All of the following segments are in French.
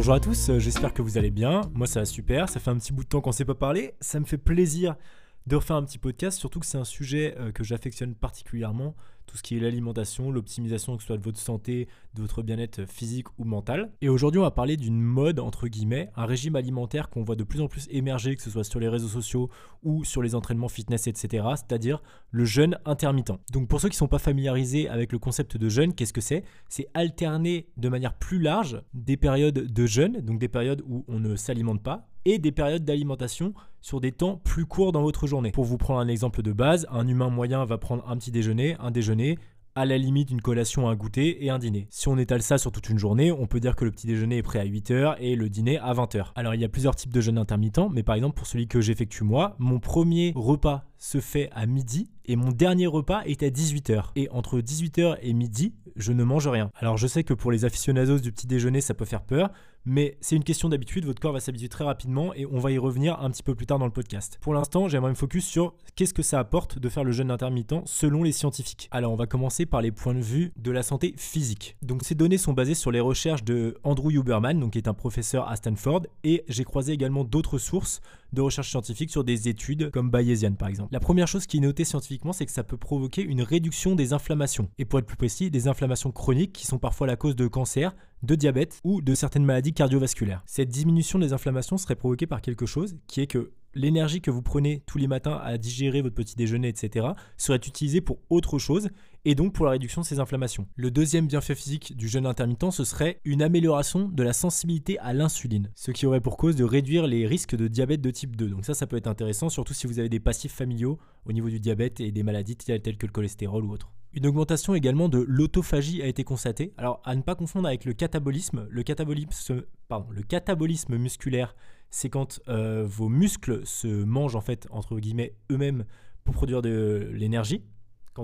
Bonjour à tous, euh, j'espère que vous allez bien. Moi ça va super, ça fait un petit bout de temps qu'on ne s'est pas parlé. Ça me fait plaisir de refaire un petit podcast, surtout que c'est un sujet euh, que j'affectionne particulièrement, tout ce qui est l'alimentation, l'optimisation que ce soit de votre santé, de votre bien-être physique ou mental. Et aujourd'hui on va parler d'une mode, entre guillemets, un régime alimentaire qu'on voit de plus en plus émerger, que ce soit sur les réseaux sociaux ou sur les entraînements fitness, etc., c'est-à-dire le jeûne intermittent. Donc pour ceux qui ne sont pas familiarisés avec le concept de jeûne, qu'est-ce que c'est? C'est alterner de manière plus large des périodes de jeûne, donc des périodes où on ne s'alimente pas, et des périodes d'alimentation sur des temps plus courts dans votre journée. Pour vous prendre un exemple de base, un humain moyen va prendre un petit déjeuner, un déjeuner, à la limite une collation, un goûter et un dîner. Si on étale ça sur toute une journée, on peut dire que le petit déjeuner est prêt à 8h et le dîner à 20h. Alors il y a plusieurs types de jeûnes intermittents, mais par exemple pour celui que j'effectue moi, mon premier repas se fait à midi et mon dernier repas est à 18h. Et entre 18h et midi, je ne mange rien. Alors je sais que pour les aficionados du petit déjeuner, ça peut faire peur, mais c'est une question d'habitude, votre corps va s'habituer très rapidement et on va y revenir un petit peu plus tard dans le podcast. Pour l'instant, j'aimerais me focus sur qu'est-ce que ça apporte de faire le jeûne intermittent selon les scientifiques. Alors on va commencer par les points de vue de la santé physique. Donc ces données sont basées sur les recherches de Andrew Huberman, qui est un professeur à Stanford, et j'ai croisé également d'autres sources de recherche scientifique sur des études comme Bayesian par exemple. La première chose qui est notée scientifiquement, c'est que ça peut provoquer une réduction des inflammations. Et pour être plus précis, des inflammations chroniques qui sont parfois la cause de cancer, de diabète ou de certaines maladies cardiovasculaires. Cette diminution des inflammations serait provoquée par quelque chose qui est que l'énergie que vous prenez tous les matins à digérer votre petit déjeuner, etc., serait utilisée pour autre chose et donc pour la réduction de ces inflammations. Le deuxième bienfait physique du jeûne intermittent, ce serait une amélioration de la sensibilité à l'insuline, ce qui aurait pour cause de réduire les risques de diabète de type 2. Donc ça, ça peut être intéressant, surtout si vous avez des passifs familiaux au niveau du diabète et des maladies telles que le cholestérol ou autre. Une augmentation également de l'autophagie a été constatée. Alors à ne pas confondre avec le catabolisme. Le catabolisme, musculaire, c'est quand euh, vos muscles se mangent en fait entre guillemets eux-mêmes pour produire de l'énergie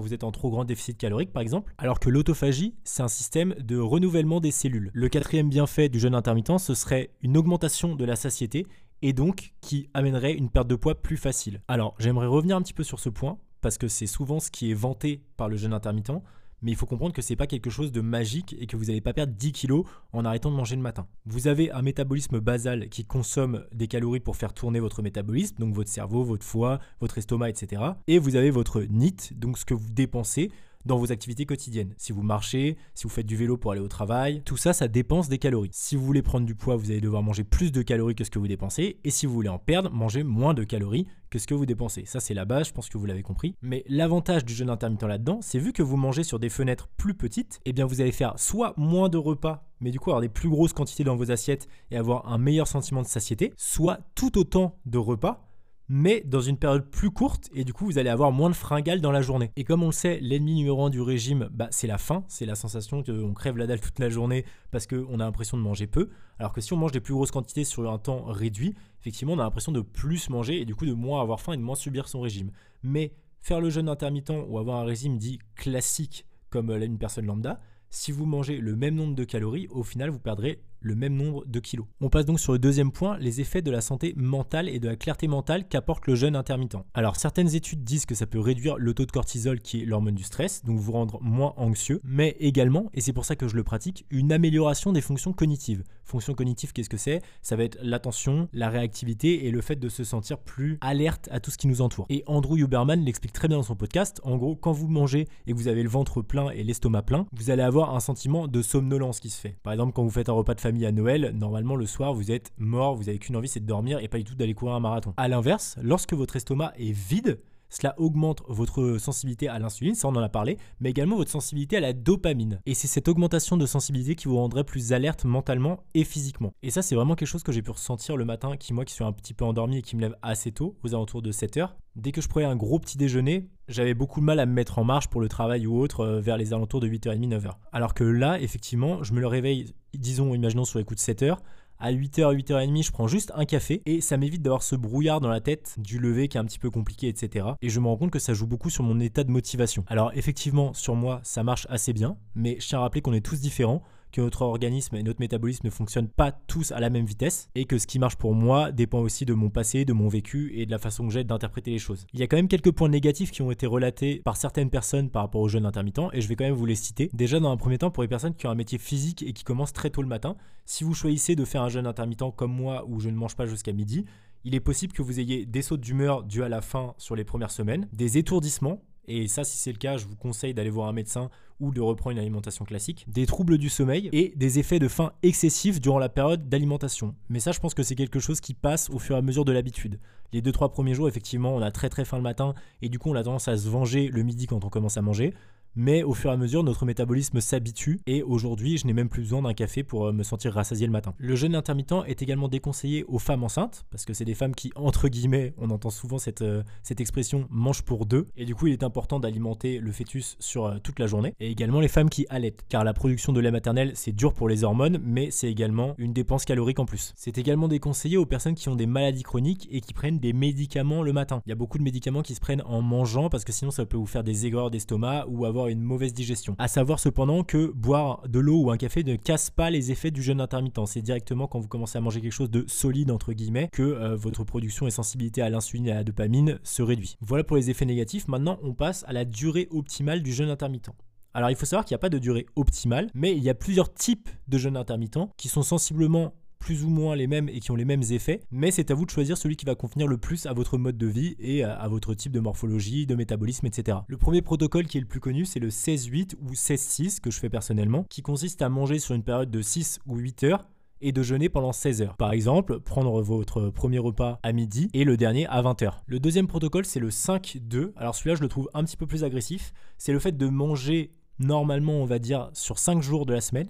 vous êtes en trop grand déficit calorique par exemple, alors que l'autophagie, c'est un système de renouvellement des cellules. Le quatrième bienfait du jeûne intermittent, ce serait une augmentation de la satiété et donc qui amènerait une perte de poids plus facile. Alors j'aimerais revenir un petit peu sur ce point parce que c'est souvent ce qui est vanté par le jeûne intermittent, mais il faut comprendre que c'est pas quelque chose de magique et que vous n'allez pas perdre 10 kilos en arrêtant de manger le matin. Vous avez un métabolisme basal qui consomme des calories pour faire tourner votre métabolisme, donc votre cerveau, votre foie, votre estomac, etc. Et vous avez votre NIT, donc ce que vous dépensez dans vos activités quotidiennes. Si vous marchez, si vous faites du vélo pour aller au travail, tout ça, ça dépense des calories. Si vous voulez prendre du poids, vous allez devoir manger plus de calories que ce que vous dépensez. Et si vous voulez en perdre, manger moins de calories que ce que vous dépensez. Ça, c'est la base, je pense que vous l'avez compris. Mais l'avantage du jeûne intermittent là-dedans, c'est vu que vous mangez sur des fenêtres plus petites, eh bien vous allez faire soit moins de repas, mais du coup avoir des plus grosses quantités dans vos assiettes et avoir un meilleur sentiment de satiété, soit tout autant de repas, mais dans une période plus courte et du coup vous allez avoir moins de fringales dans la journée. Et comme on le sait, l'ennemi numéro un du régime, bah, c'est la faim, c'est la sensation qu'on crève la dalle toute la journée parce qu'on a l'impression de manger peu. Alors que si on mange des plus grosses quantités sur un temps réduit, effectivement on a l'impression de plus manger et du coup de moins avoir faim et de moins subir son régime. Mais faire le jeûne intermittent ou avoir un régime dit classique comme une personne lambda, si vous mangez le même nombre de calories, au final vous perdrez le même nombre de kilos. On passe donc sur le deuxième point, les effets de la santé mentale et de la clarté mentale qu'apporte le jeûne intermittent. Alors certaines études disent que ça peut réduire le taux de cortisol qui est l'hormone du stress, donc vous rendre moins anxieux, mais également, et c'est pour ça que je le pratique, une amélioration des fonctions cognitives. Fonctions cognitives, qu'est-ce que c'est? Ça va être l'attention, la réactivité et le fait de se sentir plus alerte à tout ce qui nous entoure. Et Andrew Huberman l'explique très bien dans son podcast. En gros, quand vous mangez et que vous avez le ventre plein et l'estomac plein, vous allez avoir un sentiment de somnolence qui se fait. Par exemple, quand vous faites un repas de famille à Noël, normalement le soir vous êtes mort, vous avez qu'une envie c'est de dormir et pas du tout d'aller courir un marathon. A l'inverse, lorsque votre estomac est vide, cela augmente votre sensibilité à l'insuline, ça on en a parlé, mais également votre sensibilité à la dopamine. Et c'est cette augmentation de sensibilité qui vous rendrait plus alerte mentalement et physiquement. Et ça c'est vraiment quelque chose que j'ai pu ressentir le matin, qui moi qui suis un petit peu endormi et qui me lève assez tôt, aux alentours de 7 heures. Dès que je prenais un gros petit déjeuner, j'avais beaucoup de mal à me mettre en marche pour le travail ou autre euh, vers les alentours de 8h30, 9h. Alors que là, effectivement, je me le réveille, disons, imaginons sur les coups de 7 heures, à 8h, 8h30, je prends juste un café et ça m'évite d'avoir ce brouillard dans la tête du lever qui est un petit peu compliqué, etc. Et je me rends compte que ça joue beaucoup sur mon état de motivation. Alors effectivement, sur moi, ça marche assez bien, mais je tiens à rappeler qu'on est tous différents que notre organisme et notre métabolisme ne fonctionnent pas tous à la même vitesse et que ce qui marche pour moi dépend aussi de mon passé, de mon vécu et de la façon que j'ai d'interpréter les choses. Il y a quand même quelques points négatifs qui ont été relatés par certaines personnes par rapport au jeûne intermittent et je vais quand même vous les citer. Déjà dans un premier temps pour les personnes qui ont un métier physique et qui commencent très tôt le matin, si vous choisissez de faire un jeûne intermittent comme moi où je ne mange pas jusqu'à midi, il est possible que vous ayez des sautes d'humeur dues à la faim sur les premières semaines, des étourdissements et ça, si c'est le cas, je vous conseille d'aller voir un médecin ou de reprendre une alimentation classique. Des troubles du sommeil et des effets de faim excessifs durant la période d'alimentation. Mais ça, je pense que c'est quelque chose qui passe au fur et à mesure de l'habitude. Les 2-3 premiers jours, effectivement, on a très très faim le matin et du coup, on a tendance à se venger le midi quand on commence à manger mais au fur et à mesure, notre métabolisme s'habitue et aujourd'hui, je n'ai même plus besoin d'un café pour euh, me sentir rassasié le matin. Le jeûne intermittent est également déconseillé aux femmes enceintes parce que c'est des femmes qui, entre guillemets, on entend souvent cette, euh, cette expression mange pour deux et du coup, il est important d'alimenter le fœtus sur euh, toute la journée et également les femmes qui allaitent car la production de lait maternel, c'est dur pour les hormones, mais c'est également une dépense calorique en plus. C'est également déconseillé aux personnes qui ont des maladies chroniques et qui prennent des médicaments le matin. Il y a beaucoup de médicaments qui se prennent en mangeant parce que sinon ça peut vous faire des aigreurs d'estomac ou avoir une mauvaise digestion. À savoir cependant que boire de l'eau ou un café ne casse pas les effets du jeûne intermittent. C'est directement quand vous commencez à manger quelque chose de solide entre guillemets que euh, votre production et sensibilité à l'insuline et à la dopamine se réduit. Voilà pour les effets négatifs. Maintenant, on passe à la durée optimale du jeûne intermittent. Alors il faut savoir qu'il n'y a pas de durée optimale, mais il y a plusieurs types de jeûne intermittent qui sont sensiblement plus ou moins les mêmes et qui ont les mêmes effets, mais c'est à vous de choisir celui qui va convenir le plus à votre mode de vie et à, votre type de morphologie, de métabolisme, etc. Le premier protocole qui est le plus connu, c'est le 16-8 ou 16-6 que je fais personnellement, qui consiste à manger sur une période de 6 ou 8 heures et de jeûner pendant 16 heures. Par exemple, prendre votre premier repas à midi et le dernier à 20 heures. Le deuxième protocole, c'est le 5-2. Alors celui-là, je le trouve un petit peu plus agressif. C'est le fait de manger normalement, on va dire, sur 5 jours de la semaine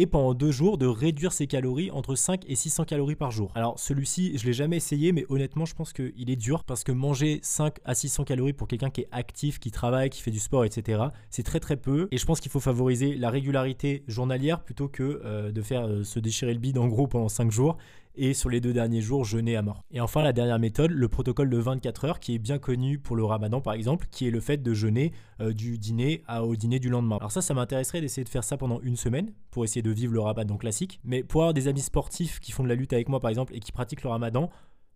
et pendant deux jours de réduire ses calories entre 5 et 600 calories par jour. Alors celui-ci, je l'ai jamais essayé, mais honnêtement, je pense qu'il est dur parce que manger 5 à 600 calories pour quelqu'un qui est actif, qui travaille, qui fait du sport, etc., c'est très très peu. Et je pense qu'il faut favoriser la régularité journalière plutôt que euh, de faire euh, se déchirer le bide en gros pendant 5 jours et sur les deux derniers jours jeûner à mort. Et enfin la dernière méthode, le protocole de 24 heures qui est bien connu pour le ramadan par exemple, qui est le fait de jeûner euh, du dîner au dîner du lendemain. Alors ça, ça m'intéresserait d'essayer de faire ça pendant une semaine pour essayer de vivre le ramadan classique. Mais pour avoir des amis sportifs qui font de la lutte avec moi par exemple et qui pratiquent le ramadan,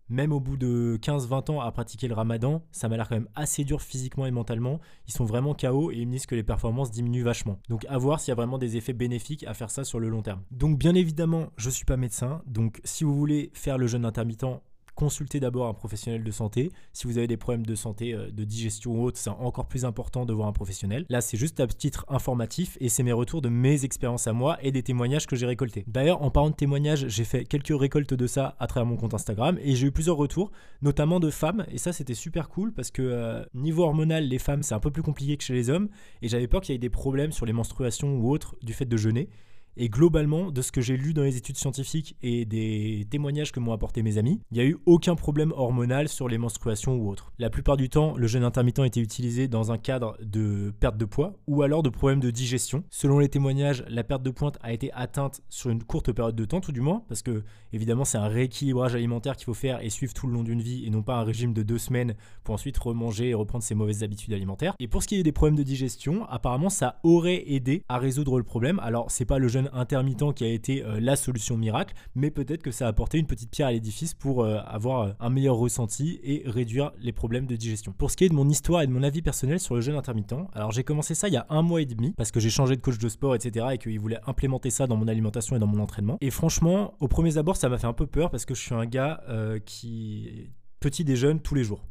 même au bout de 15-20 ans à pratiquer le ramadan, ça m'a l'air quand même assez dur physiquement et mentalement. Ils sont vraiment KO et ils me disent que les performances diminuent vachement. Donc à voir s'il y a vraiment des effets bénéfiques à faire ça sur le long terme. Donc bien évidemment, je suis pas médecin, donc si vous voulez faire le jeûne intermittent, consultez d'abord un professionnel de santé. Si vous avez des problèmes de santé, euh, de digestion ou autre, c'est encore plus important de voir un professionnel. Là, c'est juste à titre informatif et c'est mes retours de mes expériences à moi et des témoignages que j'ai récoltés. D'ailleurs, en parlant de témoignages, j'ai fait quelques récoltes de ça à travers mon compte Instagram et j'ai eu plusieurs retours, notamment de femmes. Et ça, c'était super cool parce que euh, niveau hormonal, les femmes, c'est un peu plus compliqué que chez les hommes et j'avais peur qu'il y ait des problèmes sur les menstruations ou autres du fait de jeûner. Et globalement, de ce que j'ai lu dans les études scientifiques et des témoignages que m'ont apporté mes amis, il n'y a eu aucun problème hormonal sur les menstruations ou autres. La plupart du temps, le jeûne intermittent était utilisé dans un cadre de perte de poids ou alors de problèmes de digestion. Selon les témoignages, la perte de pointe a été atteinte sur une courte période de temps, tout du moins, parce que évidemment c'est un rééquilibrage alimentaire qu'il faut faire et suivre tout le long d'une vie et non pas un régime de deux semaines pour ensuite remanger et reprendre ses mauvaises habitudes alimentaires. Et pour ce qui est des problèmes de digestion, apparemment ça aurait aidé à résoudre le problème. Alors c'est pas le jeûne intermittent qui a été euh, la solution miracle, mais peut-être que ça a apporté une petite pierre à l'édifice pour euh, avoir euh, un meilleur ressenti et réduire les problèmes de digestion. Pour ce qui est de mon histoire et de mon avis personnel sur le jeûne intermittent, alors j'ai commencé ça il y a un mois et demi parce que j'ai changé de coach de sport, etc. et qu'il voulait implémenter ça dans mon alimentation et dans mon entraînement. Et franchement, au premier abord, ça m'a fait un peu peur parce que je suis un gars qui petit déjeune tous les jours.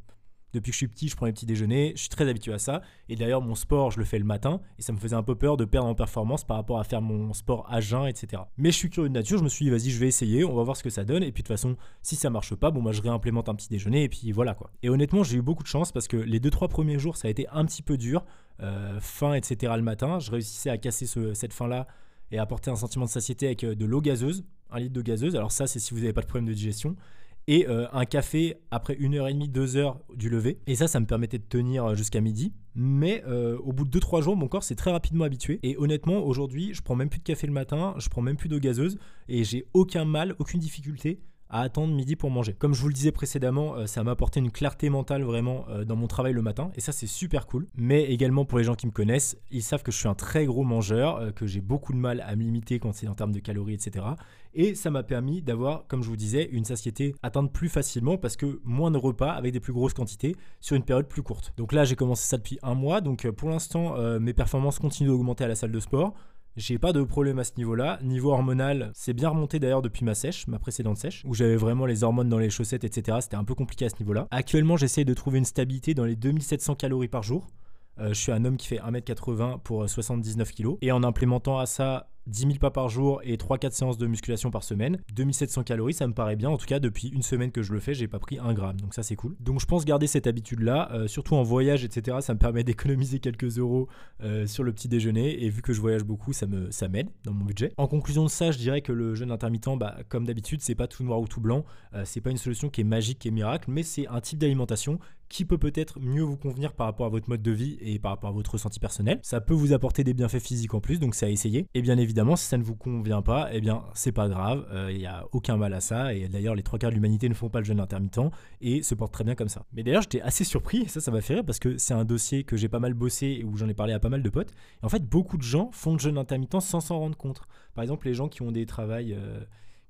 Depuis que je suis petit, je prends les petits déjeuners, je suis très habitué à ça. Et d'ailleurs, mon sport, je le fais le matin. Et ça me faisait un peu peur de perdre en performance par rapport à faire mon sport à jeun, etc. Mais je suis curieux de nature, je me suis dit, vas-y, je vais essayer, on va voir ce que ça donne. Et puis de toute façon, si ça marche pas, bon, moi, je réimplémente un petit déjeuner. Et puis voilà, quoi. Et honnêtement, j'ai eu beaucoup de chance parce que les 2-3 premiers jours, ça a été un petit peu dur. Euh, faim, etc. le matin. Je réussissais à casser cette faim-là et à apporter un sentiment de satiété avec euh, de l'eau gazeuse, un litre de gazeuse. Alors ça, c'est si vous n'avez pas de problème de digestion et euh, un café après une heure et demie, deux heures du lever. Et ça, ça me permettait de tenir euh, jusqu'à midi. Mais euh, au bout de 2-3 jours, mon corps s'est très rapidement habitué. Et honnêtement, aujourd'hui, je prends même plus de café le matin, je prends même plus d'eau gazeuse et j'ai aucun mal, aucune difficulté à attendre midi pour manger. Comme je vous le disais précédemment, euh, ça m'a apporté une clarté mentale vraiment euh, dans mon travail le matin et ça c'est super cool. Mais également pour les gens qui me connaissent, ils savent que je suis un très gros mangeur, euh, que j'ai beaucoup de mal à me limiter quand c'est en termes de calories, etc. Et ça m'a permis d'avoir, comme je vous disais, une satiété atteinte plus facilement parce que moins de repas avec des plus grosses quantités sur une période plus courte. Donc là j'ai commencé ça depuis un mois, donc pour l'instant mes performances continuent d'augmenter à la salle de sport. J'ai pas de problème à ce niveau-là. Niveau hormonal, c'est bien remonté d'ailleurs depuis ma sèche, ma précédente sèche, où j'avais vraiment les hormones dans les chaussettes, etc. C'était un peu compliqué à ce niveau-là. Actuellement, j'essaye de trouver une stabilité dans les 2700 calories par jour. Euh, je suis un homme qui fait 1m80 pour 79 kg. Et en implémentant à ça 10 000 pas par jour et 3-4 séances de musculation par semaine. 2700 calories, ça me paraît bien. En tout cas, depuis une semaine que je le fais, j'ai pas pris un gramme. Donc ça, c'est cool. Donc je pense garder cette habitude-là, euh, surtout en voyage, etc. Ça me permet d'économiser quelques euros euh, sur le petit déjeuner. Et vu que je voyage beaucoup, ça me ça m'aide dans mon budget. En conclusion de ça, je dirais que le jeûne intermittent, bah, comme d'habitude, c'est pas tout noir ou tout blanc. Euh, c'est pas une solution qui est magique, est miracle, mais c'est un type d'alimentation qui peut peut-être mieux vous convenir par rapport à votre mode de vie et par rapport à votre ressenti personnel. Ça peut vous apporter des bienfaits physiques en plus, donc c'est à essayer. Et bien évidemment, si ça ne vous convient pas, eh bien c'est pas grave, il euh, n'y a aucun mal à ça. Et d'ailleurs, les trois quarts de l'humanité ne font pas le jeûne intermittent et se portent très bien comme ça. Mais d'ailleurs, j'étais assez surpris, et ça, ça m'a fait rire parce que c'est un dossier que j'ai pas mal bossé et où j'en ai parlé à pas mal de potes. Et en fait, beaucoup de gens font le jeûne intermittent sans s'en rendre compte. Par exemple, les gens qui ont des travails euh,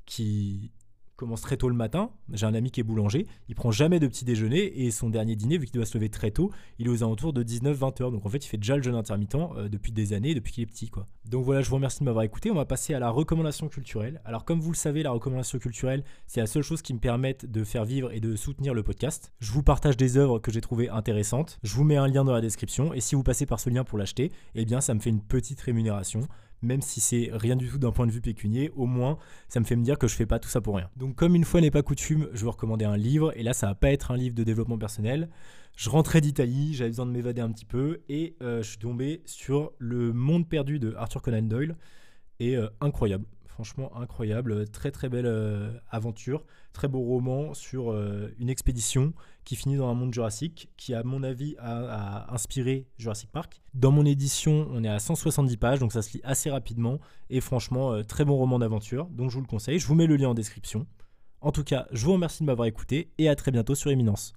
qui commence très tôt le matin. J'ai un ami qui est boulanger, il prend jamais de petit déjeuner et son dernier dîner, vu qu'il doit se lever très tôt, il est aux alentours de 19-20 heures. Donc en fait, il fait déjà le jeûne intermittent euh, depuis des années, depuis qu'il est petit. Donc voilà, je vous remercie de m'avoir écouté. On va passer à la recommandation culturelle. Alors comme vous le savez, la recommandation culturelle, c'est la seule chose qui me permette de faire vivre et de soutenir le podcast. Je vous partage des œuvres que j'ai trouvées intéressantes. Je vous mets un lien dans la description et si vous passez par ce lien pour l'acheter, eh bien ça me fait une petite rémunération même si c'est rien du tout d'un point de vue pécunier, au moins ça me fait me dire que je fais pas tout ça pour rien. Donc comme une fois n'est pas coutume, je vais recommander un livre, et là ça va pas être un livre de développement personnel. Je rentrais d'Italie, j'avais besoin de m'évader un petit peu, et euh, je suis tombé sur Le Monde perdu de Arthur Conan Doyle, et euh, incroyable. Franchement incroyable, très très belle euh, aventure, très beau roman sur euh, une expédition qui finit dans un monde jurassique, qui à mon avis a, inspiré Jurassic Park. Dans mon édition, on est à 170 pages, donc ça se lit assez rapidement, et franchement, euh, très bon roman d'aventure, donc je vous le conseille, je vous mets le lien en description. En tout cas, je vous remercie de m'avoir écouté, et à très bientôt sur Éminence.